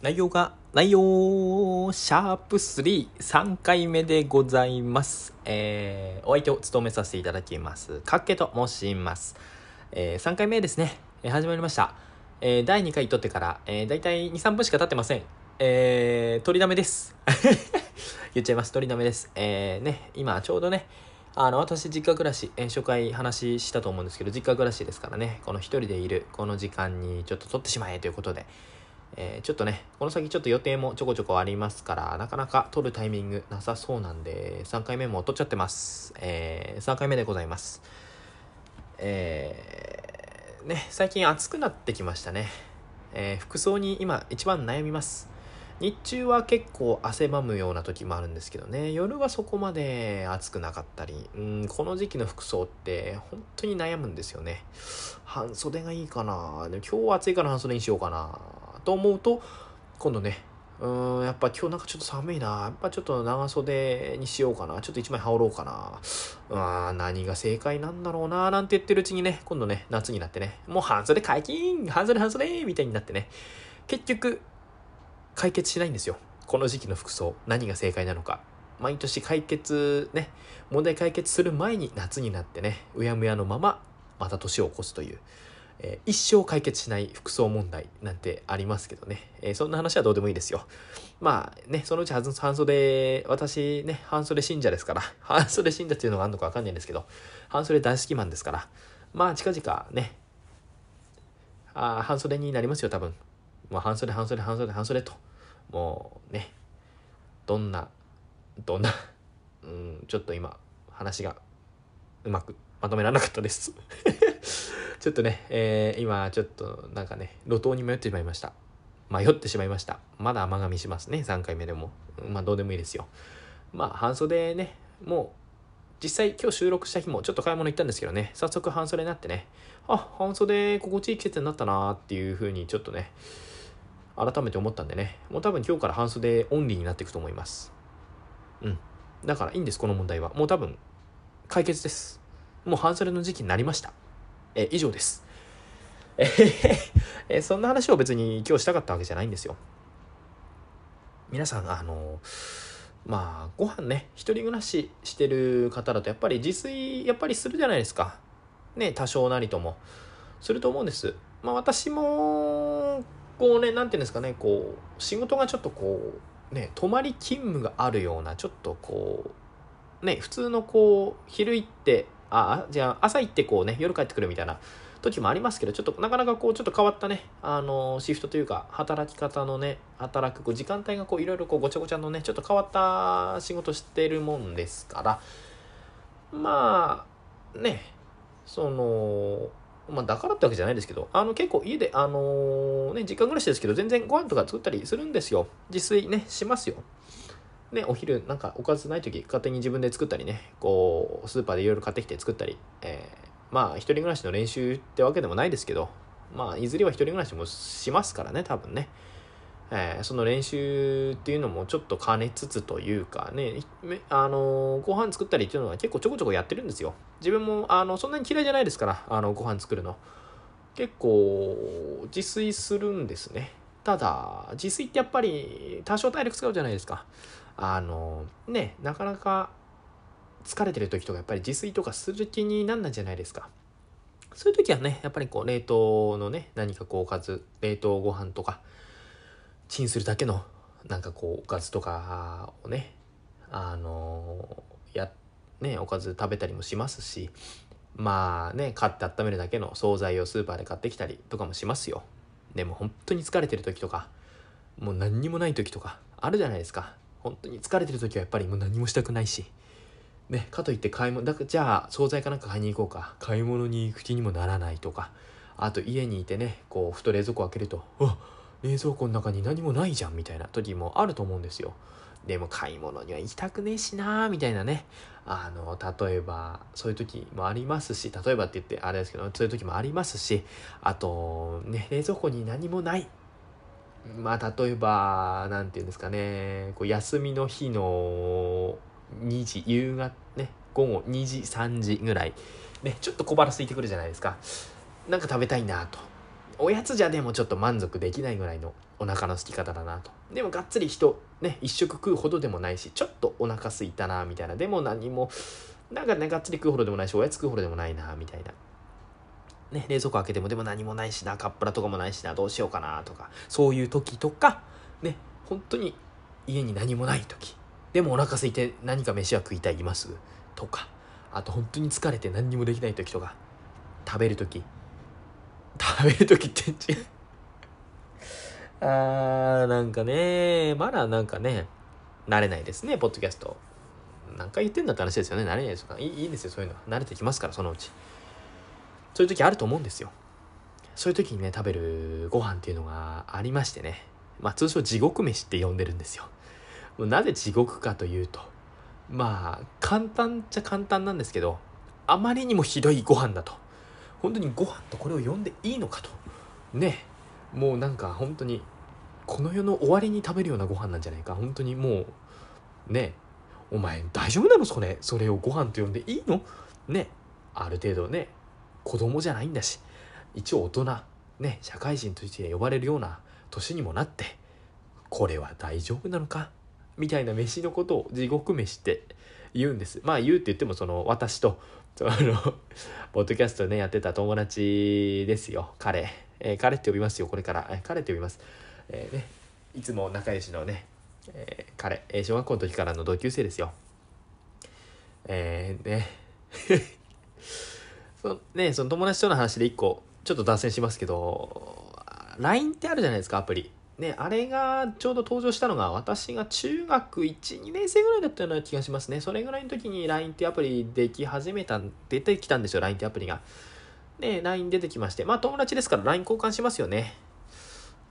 内容が、内容、シャープ3、3回目でございます。えー、お相手を務めさせていただきます。かっけと申します。えー、3回目ですね。えー始まりました。えー、第2回撮ってから、えー、だいたい2、3分しか経ってません。えー、取りだめです。言っちゃいます。取りだめです。えー、ね、今ちょうどね、あの、私、実家暮らし、えー初回話したと思うんですけど、実家暮らしですからね、この一人でいる、この時間にちょっと撮ってしまえということで、えーちょっとね、この先ちょっと予定もちょこちょこありますから、なかなか撮るタイミングなさそうなんで、3回目も撮っちゃってます。えー3回目でございます。えーね、最近暑くなってきましたね。えー服装に今一番悩みます。日中は結構汗ばむような時もあるんですけどね、夜はそこまで暑くなかったり、うん、この時期の服装って本当に悩むんですよね。半袖がいいかなでも今日は暑いから半袖にしようかなと思うと、今度ね、うん、やっぱ今日なんかちょっと寒いな。やっぱちょっと長袖にしようかな。ちょっと一枚羽織ろうかな。うーん、何が正解なんだろうな。なんて言ってるうちにね、今度ね、夏になってね、もう半袖解禁。半袖半袖みたいになってね、結局、解決しないんですよ。この時期の服装、何が正解なのか。毎年解決、ね、問題解決する前に夏になってね、うやむやのまま、また年を起こすという、えー一生解決しない服装問題なんてありますけどね、えーそんな話はどうでもいいですよ。まあね、そのうち半袖、私ね、半袖信者ですから、半袖信者っていうのがあるのかわかんないんですけど、半袖大好きマンですから、まあ近々ね、あ半袖になりますよ、多分。まあ半袖、半袖、半袖、半袖と。もうね、どんな、どんな、うん、ちょっと今、話がうまくまとめられなかったです。ちょっとね、えー今ちょっとなんかね、路頭に迷ってしまいました。迷ってしまいました。まだ甘噛みしますね、3回目でも。まあどうでもいいですよ。まあ半袖ね、もう実際今日収録した日もちょっと買い物行ったんですけどね、早速半袖になってね、あ、半袖心地いい季節になったなーっていう風にちょっとね、改めて思ったんでね、もう多分今日から半袖オンリーになっていくと思います。うん。だからいいんです、この問題は。もう多分解決です。もう半袖の時期になりました。え、以上です。えへへえ、そんな話を別に今日したかったわけじゃないんですよ。皆さん、あの、まあ、ご飯ね、一人暮らししてる方だと、やっぱり自炊、やっぱりするじゃないですか。ね、多少なりとも。すると思うんです。まあ、私も、こうね、なんていうんですかね、こう、仕事がちょっとこう、ね、泊まり勤務があるような、ちょっとこう、ね、普通のこう、昼行って、あ、じゃあ朝行ってこうね、夜帰ってくるみたいな時もありますけど、ちょっとなかなかこう、ちょっと変わったね、あの、シフトというか、働き方のね、働くこう時間帯がこう、いろいろこう、ごちゃごちゃのね、ちょっと変わった仕事してるもんですから、まあ、ね、その、まあ、だからってわけじゃないですけど、あの、結構家で、あのね、実家暮らしですけど、全然ご飯とか作ったりするんですよ。自炊ね、しますよ。ね、お昼なんかおかずない時勝手に自分で作ったりねこうスーパーでいろいろ買ってきて作ったり、えーまあ一人暮らしの練習ってわけでもないですけどまあいずれは一人暮らしもしますからね多分ね、えーその練習っていうのもちょっと兼ねつつというかねあのご飯作ったりっていうのは結構ちょこちょこやってるんですよ。自分もあのそんなに嫌いじゃないですからあのご飯作るの。結構自炊するんですね。ただ自炊ってやっぱり多少体力使うじゃないですか。あのねなかなか疲れてる時とかやっぱり自炊とかする気になんないじゃないですか。そういう時はねやっぱりこう冷凍のね何かこうおかず冷凍ご飯とかチンするだけのなんかこうおかずとかをねあのやねおかず食べたりもしますしまあね買って温めるだけの惣菜をスーパーで買ってきたりとかもしますよ。でも本当に疲れてる時とかもう何にもない時とかあるじゃないですか。本当に疲れてる時はやっぱりもう何もしたくないし。ねかといって買い物だからじゃあ惣菜かなんか買いに行こうか。買い物に行く気にもならないとか。あと家にいてねこうふと冷蔵庫開けるとあ冷蔵庫の中に何もないじゃんみたいな時もあると思うんですよ。でも買い物には行きたくねえしなーみたいなね。あの例えばそういう時もありますし例えばって言ってあれですけどそういう時もありますしあとね冷蔵庫に何もない。まあ例えばなんていうんですかね。こう休みの日の2時夕方ね午後2時3時ぐらい。ねちょっと小腹空いてくるじゃないですか。なんか食べたいなと。おやつじゃでもちょっと満足できないぐらいのお腹の空き方だなと。でもがっつり人ね一食食うほどでもないしちょっとお腹すいたなみたいな。でも何もなんかねがっつり食うほどでもないしおやつ食うほどでもないなみたいな。ね、冷蔵庫開けてもでも何もないしなカップラとかもないしなどうしようかなとかそういう時とかね本当に家に何もない時でもお腹空いて何か飯は食いたいますとかあと本当に疲れて何にもできない時とか食べる時食べる時って違う あーなんかねまだなんかね慣れないですねポッドキャスト。何回言ってんだって話ですよね慣れないですか？いいいいですよそういうの。は慣れてきますからそのうち。そういう時あると思うんですよ。そういう時にね食べるご飯っていうのがありましてね。まあ通称地獄飯って呼んでるんですよ。なぜ地獄かというとまあ簡単っちゃ簡単なんですけどあまりにもひどいご飯だと。本当にご飯とこれを呼んでいいのかと。ね。もうなんか本当にこの世の終わりに食べるようなご飯なんじゃないか。本当にもうね。お前大丈夫なのそれ？それをご飯と呼んでいいの？ね。ある程度ね。子供じゃないんだし一応大人ね社会人として呼ばれるような年にもなってこれは大丈夫なのか？みたいな飯のことを地獄飯って言うんです。まあ言うって言ってもその私とその ポッドキャストねやってた友達ですよ。彼、えー、彼って呼びますよこれから、えー、彼って呼びます、えー、ねいつも仲良しのね、えー、彼、え、小学校の時からの同級生ですよ。えー、ね。そのねその友達との話で一個ちょっと脱線しますけど LINE ってあるじゃないですかアプリね、あれがちょうど登場したのが私が中学1、2年生ぐらいだったような気がしますね。それぐらいの時に LINE ってアプリでき始めた、出てきたんですよ、LINE ってアプリが。で、LINE 出てきまして、まあ友達ですから LINE 交換しますよね。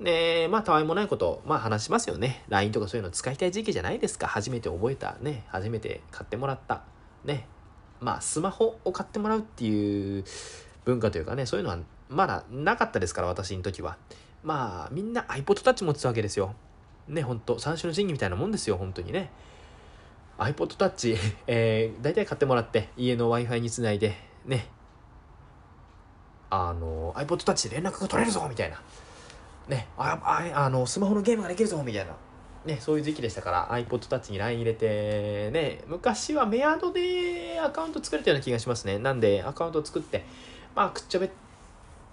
で、まあたわいもないこと、まあ話しますよね。LINE とかそういうの使いたい時期じゃないですか。初めて覚えた、ね、初めて買ってもらった、ね。まあスマホを買ってもらうっていう文化というかね、そういうのはまだなかったですから、私の時は。まあみんな iPod Touch 持ってたわけですよ。ね、ほんと、三種の神器みたいなもんですよ、本当にね。iPod Touch、えー、大体買ってもらって、家の Wi-Fi につないで、ね、あの、iPod Touch で連絡が取れるぞみたいな。ね、あ、ああの、スマホのゲームができるぞみたいな。ね、そういう時期でしたから iPod Touch に LINE 入れて、ね、昔はメアドでアカウント作れたような気がしますね。なんで、アカウント作って、まあ、くっちゃべっ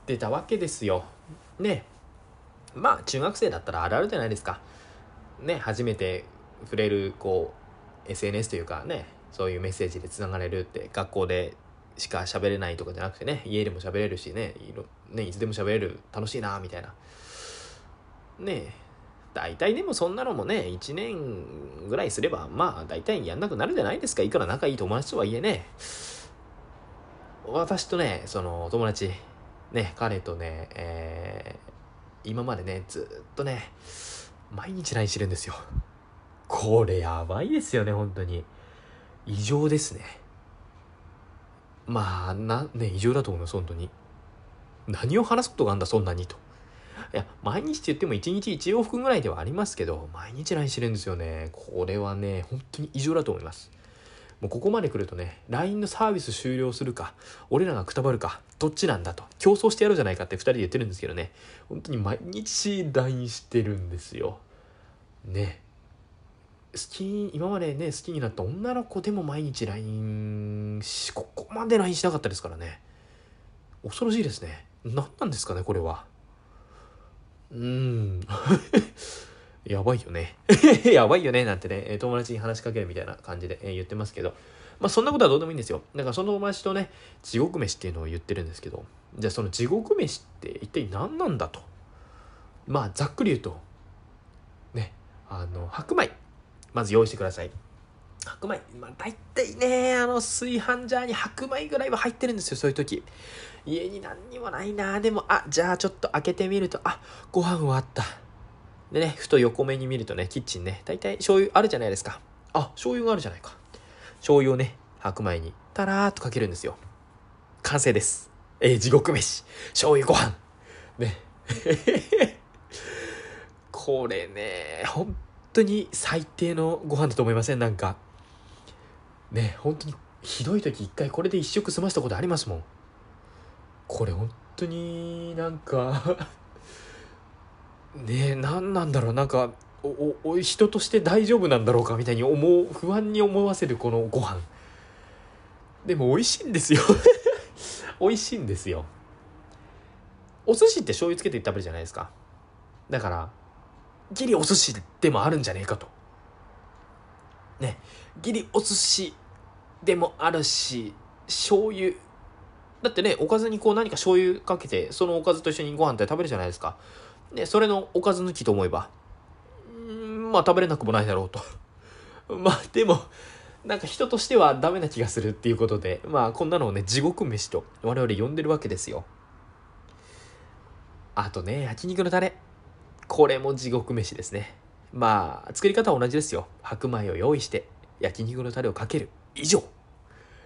てたわけですよ。ね、まあ中学生だったらあるあるじゃないですか。ね、初めて触れるこう SNS というかね、そういうメッセージでつながれるって学校でしか喋れないとかじゃなくてね、家でも喋れるしね、いねいつでも喋れる楽しいなみたいな。ね大体でもそんなのもね、1年ぐらいすれば、まあ大体やんなくなるじゃないですか。いくら仲いい友達とはいえね。私とね、その友達、ね、彼とね、えー、今までね、ずっとね、毎日 LINE してるんですよ。これやばいですよね、本当に。異常ですね。まあ、な、ね、異常だと思います、本当に。何を話すことがあんだ、そんなにと。いや、毎日って言っても1日1往復ぐらいではありますけど、毎日 LINE してるんですよね。これはね、本当に異常だと思います。もうここまで来るとね、LINE のサービス終了するか、俺らがくたばるか、どっちなんだと、競争してやろうじゃないかって2人で言ってるんですけどね、本当に毎日 LINE してるんですよ。ね。好き、今までね、好きになった女の子でも毎日 LINE し、ここまで LINE しなかったですからね。恐ろしいですね。何なんですかね、これは。うーん。やばいよね。やばいよね、なんてね、友達に話しかけるみたいな感じで言ってますけど、まあそんなことはどうでもいいんですよ。だからその友達とね、地獄飯っていうのを言ってるんですけど、じゃあその地獄飯って一体何なんだと。まあざっくり言うと、ね、あの、白米、まず用意してください。白米、まあ大体ね、あの炊飯ジャーに白米ぐらいは入ってるんですよ、そういう時。家に何にもないなでも、あ、じゃあちょっと開けてみると、あ、ご飯はあった。でね、ふと横目に見るとね、キッチンね、大体醤油あるじゃないですか。あ、醤油があるじゃないか。醤油をね、白米にたらーっとかけるんですよ。完成です。えー、地獄飯。醤油ご飯。ね。これね、本当に最低のご飯だと思いません？なんか。ね、本当にひどい時一回これで一食済ましたことありますもん。これ本当になんか ねえ何なんだろうなんかおお人として大丈夫なんだろうかみたいに思う不安に思わせるこのご飯。でも美味しいんですよ。美味しいんですよ。お寿司って醤油つけて食べるじゃないですか。だからギリお寿司でもあるんじゃねえかと。ねギリお寿司でもあるし醤油だってねおかずにこう何か醤油かけてそのおかずと一緒にご飯って食べるじゃないですか。でそれのおかず抜きと思えばんまあ食べれなくもないだろうと。まあでもなんか人としてはダメな気がするっていうことでまあこんなのをね地獄飯と我々呼んでるわけですよ。あとね焼肉のタレ。これも地獄飯ですね。まあ作り方は同じですよ。白米を用意して焼肉のタレをかける。以上。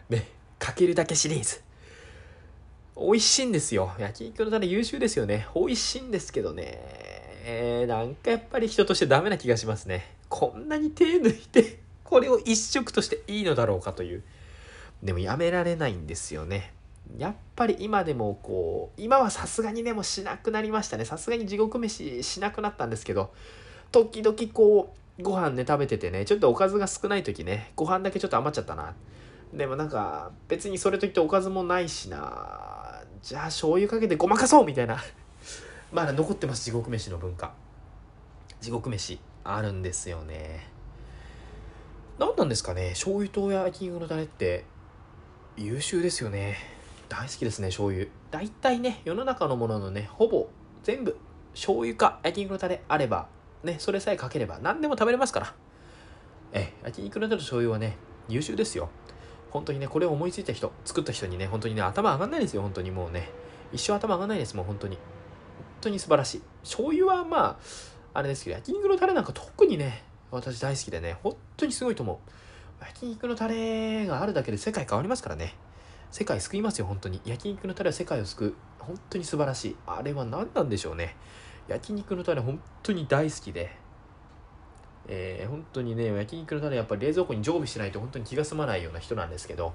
ねかけるだけシリーズ。美味しいんですよ。焼肉のタレ優秀ですよね。美味しいんですけどね。えー、なんかやっぱり人としてダメな気がしますね。こんなに手抜いてこれを一食としていいのだろうかという。でもやめられないんですよね。やっぱり今でもこう今はさすがにでもしなくなりましたね。さすがに地獄飯しなくなったんですけど時々こうご飯ね食べててねちょっとおかずが少ない時ねご飯だけちょっと余っちゃったな。でもなんか別にそれといっておかずもないしな。じゃあ醤油かけてごまかそうみたいな。まだ残ってます地獄飯の文化。地獄飯あるんですよね。何なんですかね？醤油と焼肉のタレって優秀ですよね。大好きですね醤油。大体ね世の中のもののねほぼ全部醤油か焼肉のタレあればねそれさえかければ何でも食べれますから。え焼肉のタレと醤油はね優秀ですよ。本当にねこれを思いついた人作った人にね本当にね頭上がんないですよ本当にもうね。一生頭上がんないですもう本当に。本当に素晴らしい。醤油はまああれですけど焼肉のタレなんか特にね私大好きでね本当にすごいと思う。焼肉のタレがあるだけで世界変わりますからね。世界救いますよ本当に。焼肉のタレは世界を救う。本当に素晴らしい。あれは何なんでしょうね。焼肉のタレ本当に大好きで。えー、本当にね焼肉のタレやっぱり冷蔵庫に常備しないと本当に気が済まないような人なんですけど、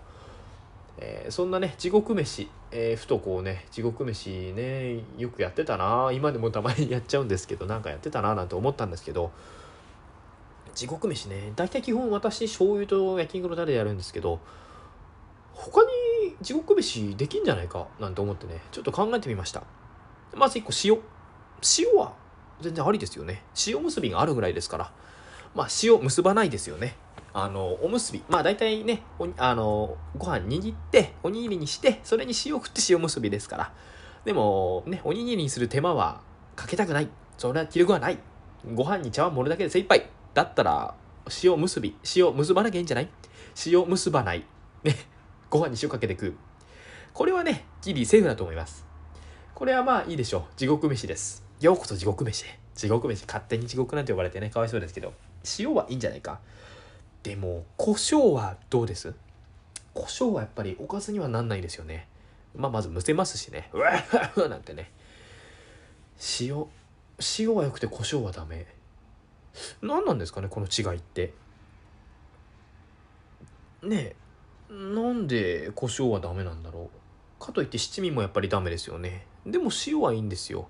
えー、そんなね地獄飯、えー、ふとこうね地獄飯ねよくやってたな今でもたまにやっちゃうんですけどなんかやってたななんて思ったんですけど地獄飯ね大体基本私醤油と焼肉のタレでやるんですけど他に地獄飯できんじゃないかなんて思ってねちょっと考えてみました。まず1個塩。塩は全然ありですよね。塩結びがあるぐらいですから。まあ塩結ばないですよねあのおむすびまあ大体ねあのご飯握っておにぎりにしてそれに塩を振って塩結びですからでもねおにぎりにする手間はかけたくないそれは気力はないご飯に茶碗盛るだけで精一杯だったら塩結び塩結ばなきゃいいんじゃない？塩結ばないねご飯に塩かけて食う。これはね、ギリセーフだと思います。これはまあいいでしょう。地獄飯です。ようこそ地獄飯。地獄飯。勝手に地獄なんて呼ばれてね、かわいそうですけど。塩はいいんじゃないか。でも、胡椒はどうです？胡椒はやっぱりおかずにはなんないですよね。まあまずむせますしね。うわっなんてね。塩。塩は良くて胡椒はダメ。何なんですかね、この違いって。ねえ。なんで胡椒はダメなんだろうかといって七味もやっぱりダメですよねでも塩はいいんですよ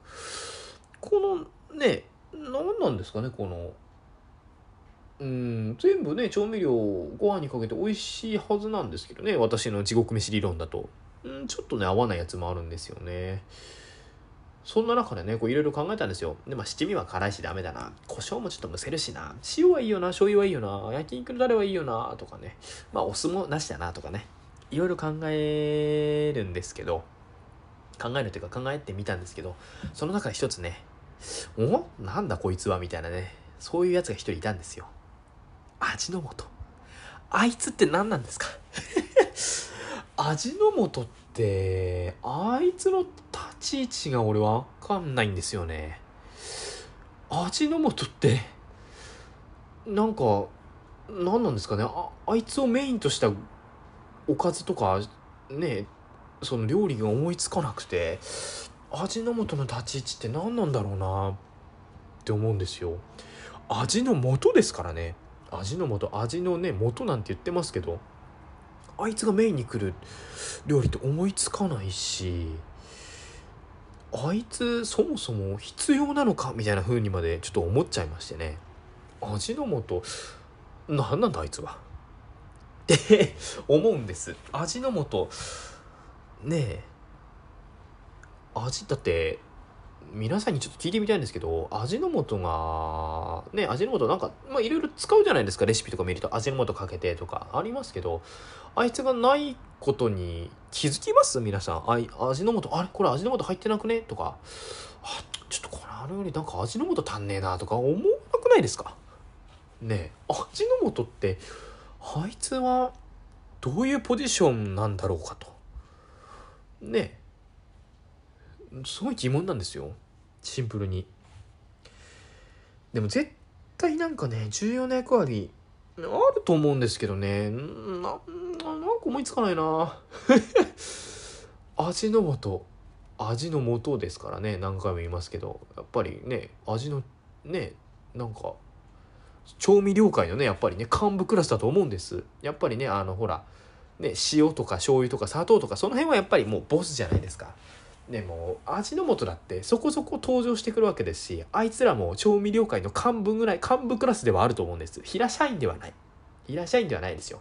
このね何なんですかねこのうん全部ね調味料ご飯にかけて美味しいはずなんですけどね私の地獄飯理論だとうんちょっとね合わないやつもあるんですよねそんな中でね、こういろいろ考えたんですよ。で、まあ七味は辛いしダメだな。胡椒もちょっとむせるしな。塩はいいよな、醤油はいいよな、焼肉のタレはいいよな、とかね。まあお酢もなしだな、とかね。いろいろ考えるんですけど、考えるというか考えてみたんですけど、その中で一つね、おなんだこいつは？みたいなね、そういうやつが一人いたんですよ。味の素。あいつって何なんですか？味の素ってあいつの立ち位置が俺わかんないんですよね。味の素ってなんか何なんですかね？ああいつをメインとしたおかずとかねその料理が思いつかなくて味の素の立ち位置って何なんだろうなって思うんですよ。味の素ですからね味の素味のね素なんて言ってますけどあいつがメインに来る料理って思いつかないしあいつそもそも必要なのか？みたいな風にまでちょっと思っちゃいましてね。味の素何なんだあいつは？って思うんです。味の素ねえ。味だって皆さんにちょっと聞いてみたいんですけど味の素がね味の素なんかまあいろいろ使うじゃないですかレシピとか見ると。味の素かけてとかありますけどあいつがないことに気づきます？皆さん。あい味の素あれ？これ味の素入ってなくね？とか。あちょっとこれあれよりなんか味の素足んねえなとか思わなくないですか？ね味の素ってあいつはどういうポジションなんだろうかと。ねえ。すごい疑問なんですよ。シンプルに。でも絶対なんかね重要な役割あると思うんですけどね。ななんか思いつかないな。味の素。味の素ですからね。何回も言いますけど。やっぱりね味のねなんか調味料界のねやっぱりね幹部クラスだと思うんです。やっぱりねあのほらね塩とか醤油とか砂糖とかその辺はやっぱりもうボスじゃないですか。でも味の素だってそこそこ登場してくるわけですしあいつらも調味料界の幹部ぐらい幹部クラスではあると思うんです。平社員ではない。平社員ではないですよ。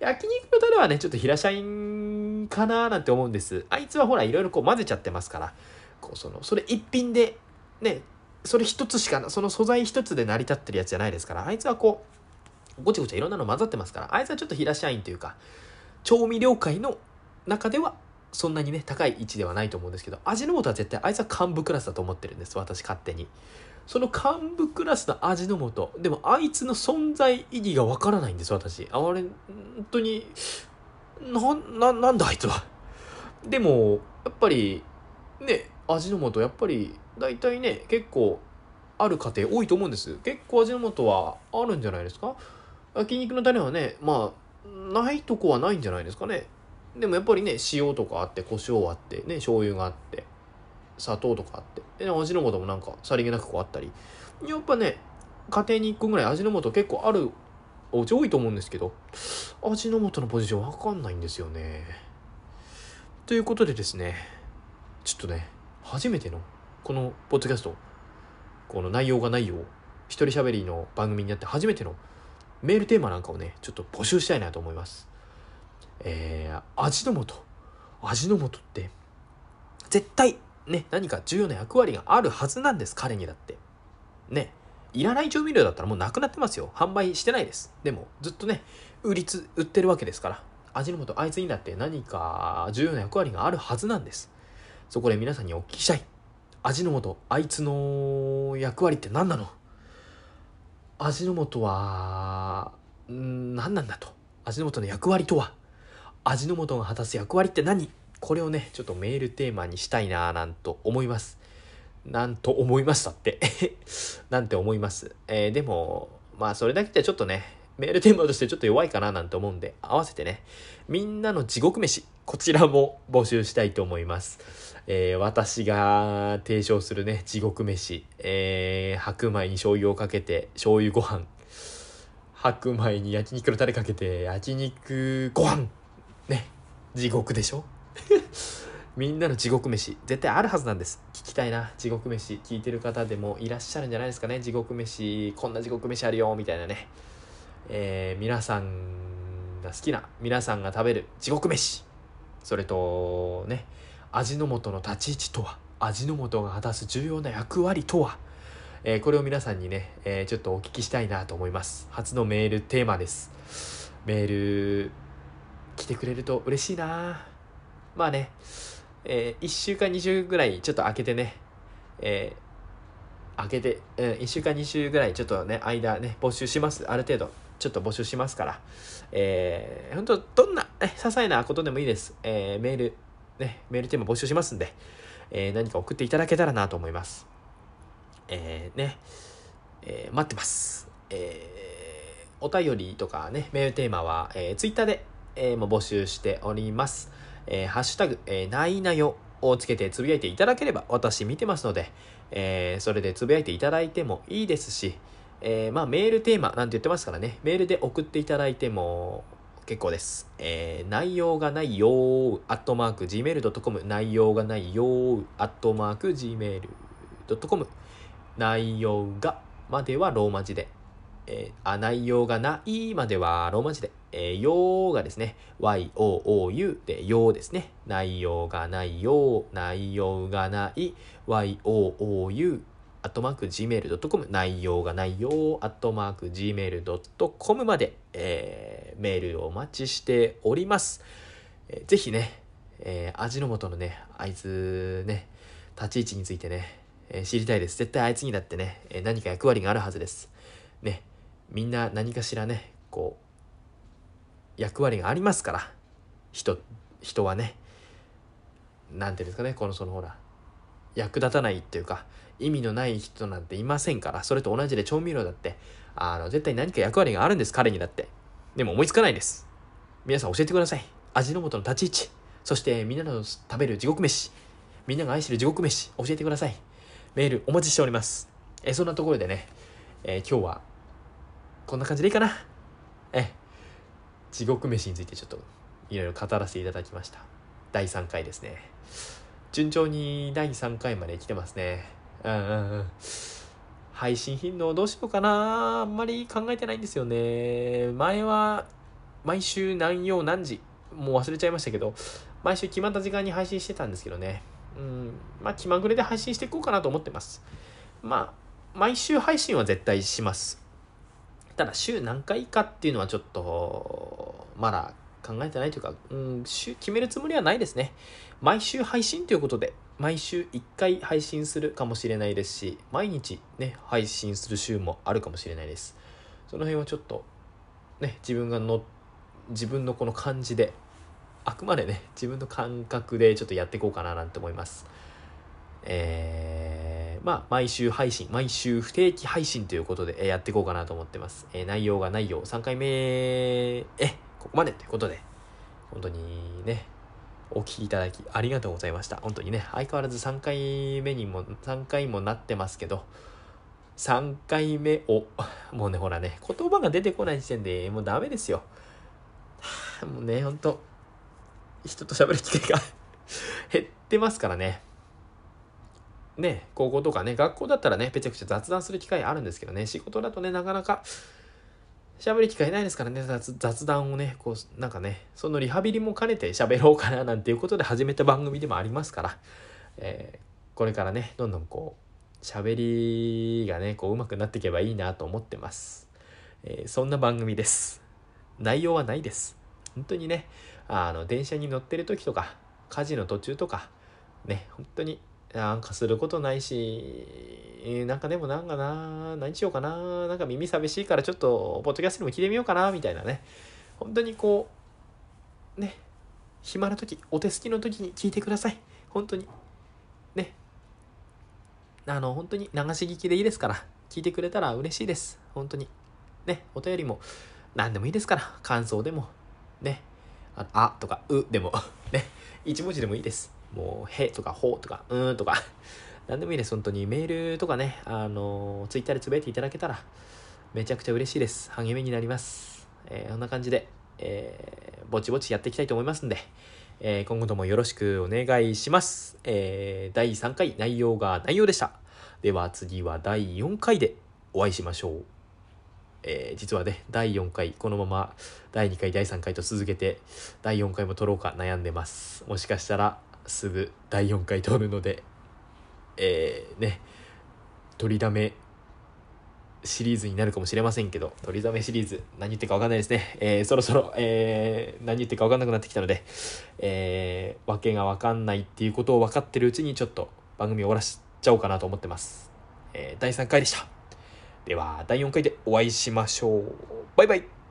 焼肉のタレはねちょっと平社員かななんて思うんです。あいつはほらいろいろこう混ぜちゃってますから。こうそのそれ一品でねそれ一つしかその素材一つで成り立ってるやつじゃないですから。あいつはこうごちゃごちゃいろんなの混ざってますから。あいつはちょっと平社員というか調味料界の中ではそんなにね高い位置ではないと思うんですけど味の素は絶対あいつは幹部クラスだと思ってるんです。私勝手に。その幹部クラスの味の素でもあいつの存在意義がわからないんです。私。あれ本当になななんだあいつは。でもやっぱりね味の素やっぱり大体ね結構ある家庭多いと思うんです。結構味の素はあるんじゃないですか？焼肉のタレはねまあないとこはないんじゃないですかね。でもやっぱりね塩とかあって胡椒あってね醤油があって砂糖とかあってで、ね、味の素もなんかさりげなくこうあったり。やっぱね家庭に1個ぐらい味の素結構あるお家多いと思うんですけど味の素のポジションわかんないんですよね。ということでですねちょっとね初めてのこのポッドキャストこの内容がないよう一人喋りの番組になって初めてのメールテーマなんかをねちょっと募集したいなと思います。えー、味の素。味の素って絶対ね何か重要な役割があるはずなんです彼にだって。ね。いらない調味料だったらもうなくなってますよ。販売してないです。でもずっとね売りつ売ってるわけですから。味の素あいつにだって何か重要な役割があるはずなんです。そこで皆さんにお聞きしたい。味の素あいつの役割って何なの？味の素は何なんだと。味の素の役割とは？味の素が果たす役割って何？これをねちょっとメールテーマにしたいなぁなんと思います。なんと思いましたって。なんて思います、えー、でもまあそれだけじゃちょっとねメールテーマとしてちょっと弱いかななんて思うんで合わせてねみんなの地獄飯こちらも募集したいと思います。えー、私が提唱するね地獄飯、えー、白米に醤油をかけて醤油ご飯。白米に焼肉のタレかけて焼肉ご飯。ね地獄でしょ？みんなの地獄飯絶対あるはずなんです。聞きたいな。地獄飯聞いてる方でもいらっしゃるんじゃないですかね。地獄飯こんな地獄飯あるよみたいなね。えー、皆さんが好きな皆さんが食べる地獄飯。それとね味の素の立ち位置とは味の素が果たす重要な役割とは、えー、これを皆さんにね、えー、ちょっとお聞きしたいなと思います。初のメールテーマです。メール来てくれると嬉しいなまあね、えー、1週間2週ぐらいちょっと開けてね、えー、開けて、うん、1週間2週ぐらいちょっとね間ね募集しますある程度ちょっと募集しますから、えー、本当どんな、ね、些細なことでもいいです、えー、メールね、メールテーマ募集しますんで、えー、何か送っていただけたらなと思います。えー、ね、えー、待ってます。えー、お便りとかね、メールテーマは、えー、ツイッターで、えー、も募集しております。えー、ハッシュタグ、えー、ないなよをつけてつぶやいていただければ私見てますので、えー、それでつぶやいていただいてもいいですし、えー、まあメールテーマなんて言ってますからね、メールで送っていただいても結構です。えー、内容がないよー、アットマーク、gmail.com、内容がないよー、アットマーク、gmail.com、内容がまではローマ字で、えーあ、内容がないまではローマ字で、えー、よーがですね、y-o-o-u でよーですね。内容がないよー、内容がない、y-o-o-u、アットマーク gmail.com 内容がないよアットマーク gmail.com まで、えーメールをお待ちしております、えーぜひね、えー味の素のねあいつね立ち位置についてね、えー知りたいです。絶対あいつにだってね、えー何か役割があるはずです。ねみんな何かしらねこう役割がありますから。人人はね。なんていうんですかね。このそのほら役立たないっていうか意味のない人なんていませんから。それと同じで調味料だってあの絶対何か役割があるんです。彼にだって。でも思いつかないです。皆さん教えてください。味の素の立ち位置。そしてみんなの食べる地獄飯。みんなが愛してる地獄飯。教えてください。メールお待ちしております。えそんなところでね、えー今日はこんな感じでいいかな。地獄飯についてちょっといろいろ語らせていただきました第3回ですね順調に第3回まで来てますね。うんうんうん。配信頻度どうしようかなあんまり考えてないんですよね。前は毎週何曜何時もう忘れちゃいましたけど、毎週決まった時間に配信してたんですけどね。うん。まあ気まぐれで配信していこうかなと思ってます。まあ、毎週配信は絶対します。ただ週何回かっていうのはちょっと、まだ考えてないというか、うん、週決めるつもりはないですね。毎週配信ということで、毎週1回配信するかもしれないですし、毎日ね、配信する週もあるかもしれないです。その辺はちょっと、ね、自分がの、自分のこの感じで、あくまでね、自分の感覚でちょっとやっていこうかななんて思います。えー、まあ、毎週配信、毎週不定期配信ということで、えーやっていこうかなと思ってます。えー内容が内容、3回目、え、ここまでということで、本当にね、お聞きいただきありがとうございました。本当にね、相変わらず3回目にも、3回もなってますけど、3回目を、もうね、ほらね、言葉が出てこない時点でもうダメですよ。もうね、ほんと、人と喋る機会が 減ってますからね。ね、高校とかね、学校だったらね、めちゃくちゃ雑談する機会あるんですけどね、仕事だとね、なかなか喋る機会ないですからね、雑談をね、こう、なんかね、そのリハビリも兼ねて喋ろうかななんていうことで始めた番組でもありますから、えーこれからね、どんどんこう、喋りがね、こう、上手くなっていけばいいなと思ってます。えーそんな番組です。内容はないです。本当にね、あの、電車に乗ってる時とか、家事の途中とか、ね、本当になんかすることないし、えーなんかでもなんかな、何しようかな、なんか耳寂しいからちょっと、ポッドキャストでも聞いてみようかな、みたいなね。本当にこう、ね、暇な時、お手すきの時に聞いてください。本当に。ね。あの、本当に流し聞きでいいですから、聞いてくれたら嬉しいです。本当に。ね、お便りも何でもいいですから、感想でも、ね、ああとか、うでも、ね、一文字でもいいです。もう、へとか、ほとか、うーんとか、何でもいいです。本当にメールとかね、あの、ツイッターでつぶやいていただけたら、めちゃくちゃ嬉しいです。励みになります。えーこんな感じで、えーぼちぼちやっていきたいと思いますんで、えー今後ともよろしくお願いします。えー第3回内容が内容でした。では次は第4回でお会いしましょう。えー実はね、第4回、このまま第2回、第3回と続けて、第4回も撮ろうか悩んでます。もしかしたら、すぐ第4回撮るので、えーね、取りだめシリーズになるかもしれませんけど、取りだめシリーズ、何言ってか分かんないですね。えーそろそろ、えー何言ってか分かんなくなってきたので、えー、わけが分かんないっていうことを分かってるうちに、ちょっと番組終わらしちゃおうかなと思ってます。えー第3回でした。では、第4回でお会いしましょう。バイバイ